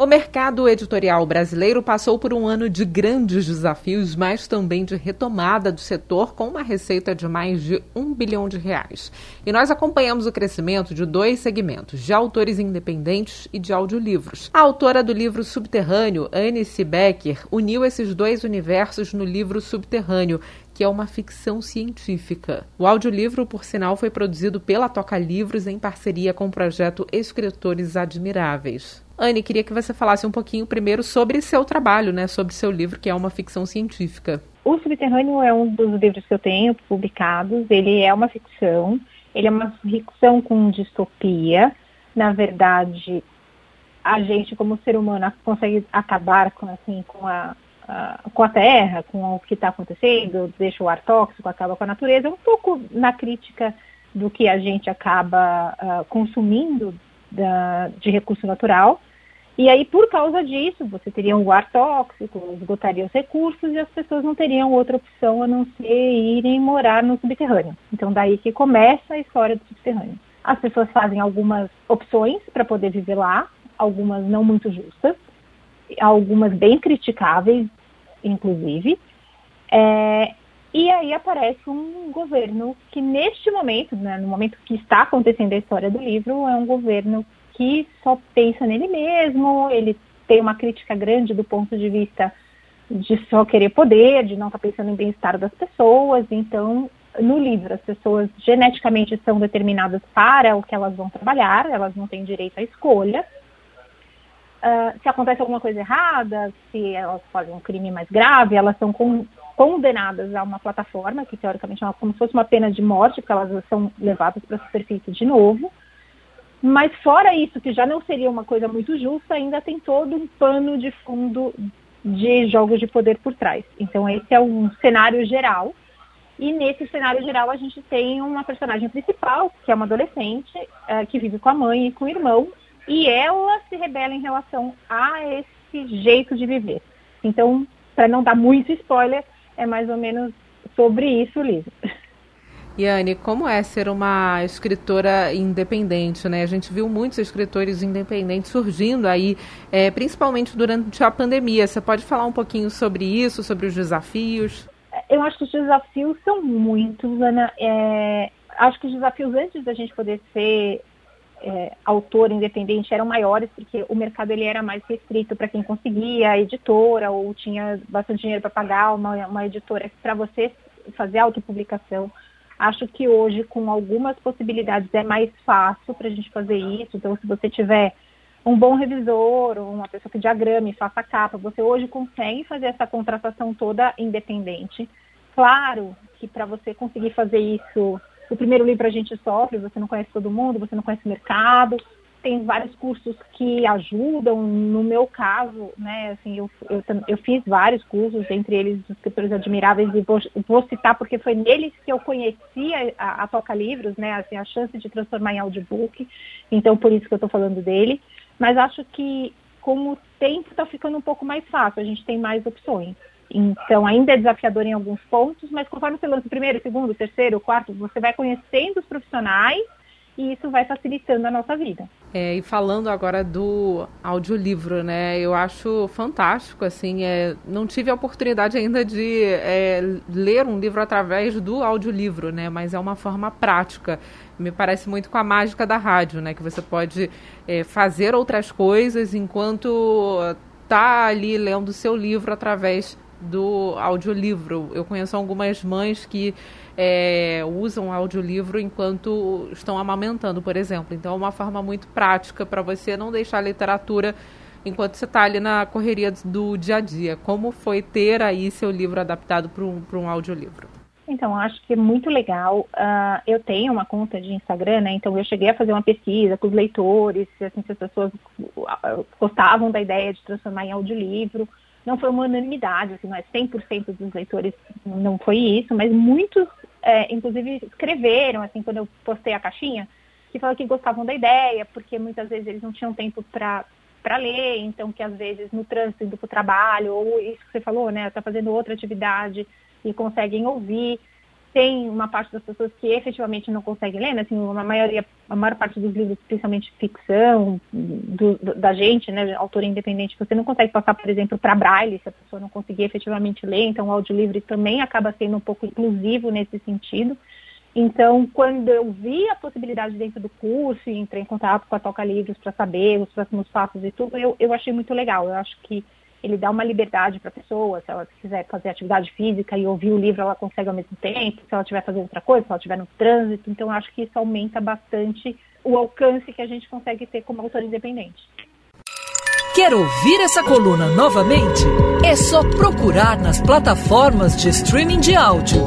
O mercado editorial brasileiro passou por um ano de grandes desafios, mas também de retomada do setor, com uma receita de mais de um bilhão de reais. E nós acompanhamos o crescimento de dois segmentos, de autores independentes e de audiolivros. A autora do livro Subterrâneo, Anne. Becker, uniu esses dois universos no livro Subterrâneo, que é uma ficção científica. O audiolivro, por sinal, foi produzido pela Toca Livros em parceria com o projeto Escritores Admiráveis. Anne, queria que você falasse um pouquinho primeiro sobre seu trabalho, né, sobre seu livro, que é uma ficção científica. O Subterrâneo é um dos livros que eu tenho publicados. Ele é uma ficção, ele é uma ficção com distopia. Na verdade, a gente, como ser humano, consegue acabar com, assim, com a uh, com a terra, com o que está acontecendo, deixa o ar tóxico, acaba com a natureza, um pouco na crítica do que a gente acaba uh, consumindo da, de recurso natural. E aí, por causa disso, você teria um ar tóxico, esgotaria os recursos e as pessoas não teriam outra opção a não ser irem morar no subterrâneo. Então, daí que começa a história do subterrâneo. As pessoas fazem algumas opções para poder viver lá, algumas não muito justas, algumas bem criticáveis, inclusive. É, e aí aparece um governo que, neste momento, né, no momento que está acontecendo a história do livro, é um governo que só pensa nele mesmo, ele tem uma crítica grande do ponto de vista de só querer poder, de não estar tá pensando em bem-estar das pessoas. Então, no livro, as pessoas geneticamente são determinadas para o que elas vão trabalhar, elas não têm direito à escolha. Uh, se acontece alguma coisa errada, se elas fazem um crime mais grave, elas são con condenadas a uma plataforma, que teoricamente é como se fosse uma pena de morte, porque elas são levadas para a superfície de novo. Mas fora isso, que já não seria uma coisa muito justa, ainda tem todo um pano de fundo de jogos de poder por trás. Então esse é um cenário geral. E nesse cenário geral a gente tem uma personagem principal, que é uma adolescente, uh, que vive com a mãe e com o irmão, e ela se rebela em relação a esse jeito de viver. Então, para não dar muito spoiler, é mais ou menos sobre isso o livro. Yane, como é ser uma escritora independente, né? A gente viu muitos escritores independentes surgindo aí, é, principalmente durante a pandemia. Você pode falar um pouquinho sobre isso, sobre os desafios? Eu acho que os desafios são muitos, Ana. É, acho que os desafios antes da gente poder ser é, autor independente eram maiores, porque o mercado ele era mais restrito para quem conseguia, editora, ou tinha bastante dinheiro para pagar uma, uma editora para você fazer autopublicação. Acho que hoje, com algumas possibilidades, é mais fácil para a gente fazer isso. Então, se você tiver um bom revisor, uma pessoa que diagrame, faça capa, você hoje consegue fazer essa contratação toda independente. Claro que para você conseguir fazer isso o primeiro livro a gente sofre, você não conhece todo mundo, você não conhece o mercado. Tem vários cursos que ajudam. No meu caso, né, assim, eu, eu, eu fiz vários cursos, entre eles os escritores admiráveis, e vou, vou, citar porque foi neles que eu conheci a, a Toca Livros, né, assim, a chance de transformar em audiobook. Então, por isso que eu estou falando dele. Mas acho que, como o tempo está ficando um pouco mais fácil, a gente tem mais opções. Então, ainda é desafiador em alguns pontos, mas conforme você lança o primeiro, o segundo, o terceiro, o quarto, você vai conhecendo os profissionais e isso vai facilitando a nossa vida. É, e falando agora do audiolivro, né? Eu acho fantástico, assim, é, não tive a oportunidade ainda de é, ler um livro através do audiolivro, né? Mas é uma forma prática. Me parece muito com a mágica da rádio, né? Que você pode é, fazer outras coisas enquanto tá ali lendo o seu livro através do audiolivro. Eu conheço algumas mães que é, usam audiolivro enquanto estão amamentando, por exemplo. Então é uma forma muito prática para você não deixar a literatura enquanto você está ali na correria do dia a dia. Como foi ter aí seu livro adaptado para um, um audiolivro? Então, acho que é muito legal. Uh, eu tenho uma conta de Instagram, né? Então, eu cheguei a fazer uma pesquisa com os leitores, assim, se as pessoas gostavam da ideia de transformar em audiolivro não foi uma unanimidade, assim, não é 100% dos leitores não foi isso, mas muitos, é, inclusive, escreveram, assim, quando eu postei a caixinha, que falaram que gostavam da ideia, porque muitas vezes eles não tinham tempo para para ler, então que às vezes no trânsito indo para o trabalho, ou isso que você falou, né, está fazendo outra atividade e conseguem ouvir. Tem uma parte das pessoas que efetivamente não conseguem ler, né? assim, a maioria, a maior parte dos livros, principalmente ficção, do, do, da gente, né, autor independente, você não consegue passar, por exemplo, para braille, se a pessoa não conseguir efetivamente ler, então o audiolivro também acaba sendo um pouco inclusivo nesse sentido. Então, quando eu vi a possibilidade dentro do curso e entrei em contato com a Toca Livros para saber os próximos passos e tudo, eu, eu achei muito legal. Eu acho que ele dá uma liberdade para a pessoa, se ela quiser fazer atividade física e ouvir o livro, ela consegue ao mesmo tempo, se ela estiver fazendo outra coisa, se ela estiver no trânsito. Então, acho que isso aumenta bastante o alcance que a gente consegue ter como autor independente. Quer ouvir essa coluna novamente? É só procurar nas plataformas de streaming de áudio.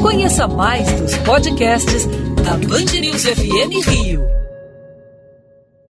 Conheça mais dos podcasts da Band News FM Rio.